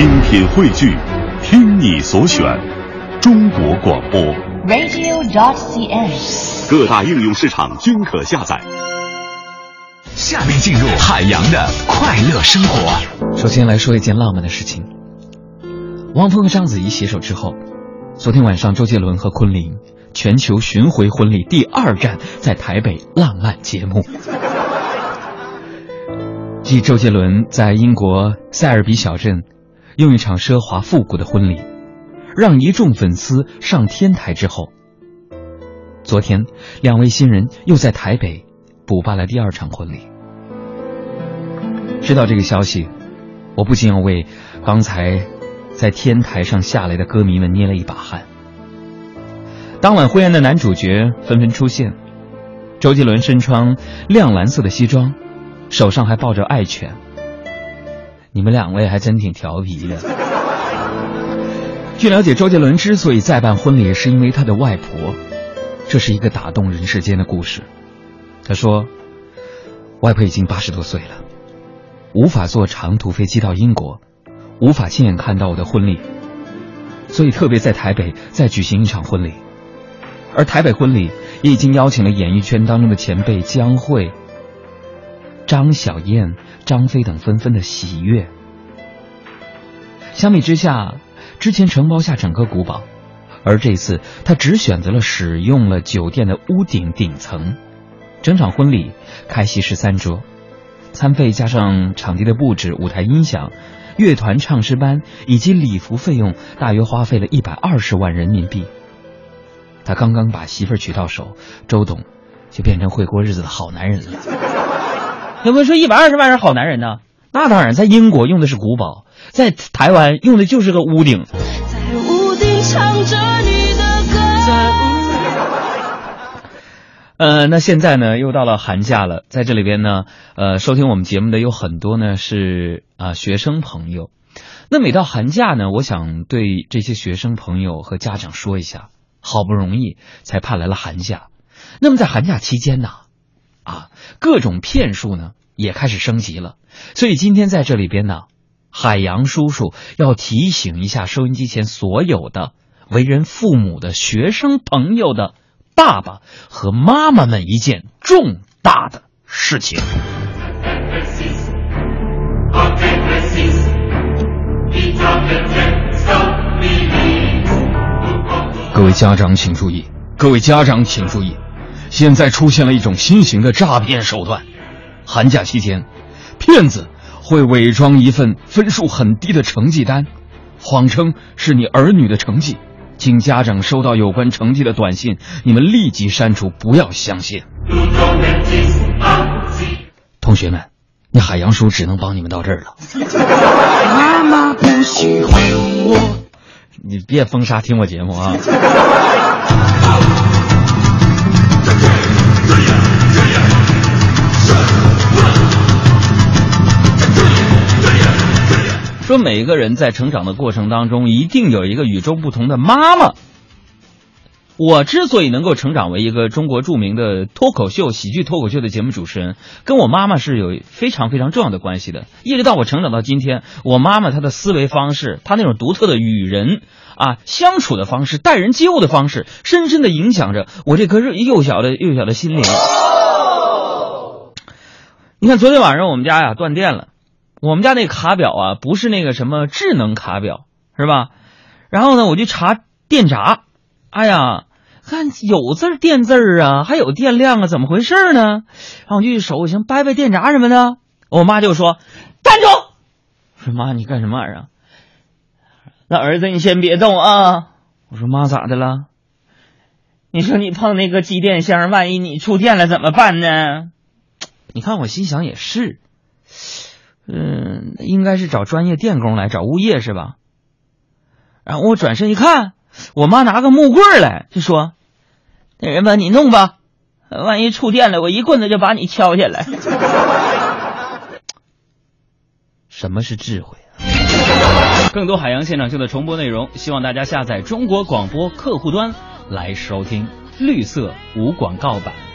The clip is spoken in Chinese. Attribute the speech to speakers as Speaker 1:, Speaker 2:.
Speaker 1: 精品汇聚，听你所选，中国广播。
Speaker 2: radio.dot.cn，。
Speaker 1: 各大应用市场均可下载。
Speaker 3: 下面进入海洋的快乐生活。
Speaker 4: 首先来说一件浪漫的事情。汪峰和章子怡携手之后，昨天晚上周杰伦和昆凌全球巡回婚礼第二站在台北浪漫节目。继周杰伦在英国塞尔比小镇用一场奢华复古的婚礼，让一众粉丝上天台之后，昨天两位新人又在台北补办了第二场婚礼。知道这个消息，我不禁要为刚才在天台上下来的歌迷们捏了一把汗。当晚婚宴的男主角纷纷出现，周杰伦身穿亮蓝色的西装，手上还抱着爱犬。你们两位还真挺调皮的。据了解，周杰伦之所以再办婚礼，是因为他的外婆。这是一个打动人世间的故事。他说，外婆已经八十多岁了。无法坐长途飞机到英国，无法亲眼看到我的婚礼，所以特别在台北再举行一场婚礼。而台北婚礼也已经邀请了演艺圈当中的前辈江蕙、张小燕、张飞等纷纷的喜悦。相比之下，之前承包下整个古堡，而这次他只选择了使用了酒店的屋顶顶层，整场婚礼开席十三桌。餐费加上场地的布置、舞台音响、乐团唱诗班以及礼服费用，大约花费了一百二十万人民币。他刚刚把媳妇儿娶到手，周董就变成会过日子的好男人了。有没有说一百二十万是好男人呢？那当然，在英国用的是古堡，在台湾用的就是个屋顶。
Speaker 5: 在屋顶唱着你的歌。
Speaker 4: 呃，那现在呢，又到了寒假了，在这里边呢，呃，收听我们节目的有很多呢是啊、学生朋友。那每到寒假呢，我想对这些学生朋友和家长说一下，好不容易才盼来了寒假。那么在寒假期间呢，啊，各种骗术呢也开始升级了。所以今天在这里边呢，海洋叔叔要提醒一下收音机前所有的为人父母的学生朋友的。爸爸和妈妈们一件重大的事情。各位家长请注意，各位家长请注意，现在出现了一种新型的诈骗手段。寒假期间，骗子会伪装一份分数很低的成绩单，谎称是你儿女的成绩。请家长收到有关成绩的短信，你们立即删除，不要相信。同学们，那海洋叔只能帮你们到这儿了。
Speaker 5: 妈妈不喜欢我。
Speaker 4: 你别封杀听我节目啊！说每一个人在成长的过程当中，一定有一个与众不同的妈妈。我之所以能够成长为一个中国著名的脱口秀、喜剧脱口秀的节目主持人，跟我妈妈是有非常非常重要的关系的。一直到我成长到今天，我妈妈她的思维方式，她那种独特的与人啊相处的方式、待人接物的方式，深深的影响着我这颗幼小的幼小的心灵。你看，昨天晚上我们家呀断电了。我们家那卡表啊，不是那个什么智能卡表，是吧？然后呢，我就查电闸，哎呀，看有字电字啊，还有电量啊，怎么回事呢？然后我就手想掰掰电闸什么的，我妈就说：“站住！”我说：“妈，你干什么玩意儿？”那儿子，你先别动啊！我说：“妈，咋的了？”你说你碰那个机电箱，万一你触电了怎么办呢？你看，我心想也是。嗯，应该是找专业电工来，找物业是吧？然后我转身一看，我妈拿个木棍来，就说：“那人吧，你弄吧，万一触电了，我一棍子就把你敲下来。”什么是智慧啊？更多海洋现场秀的重播内容，希望大家下载中国广播客户端来收听绿色无广告版。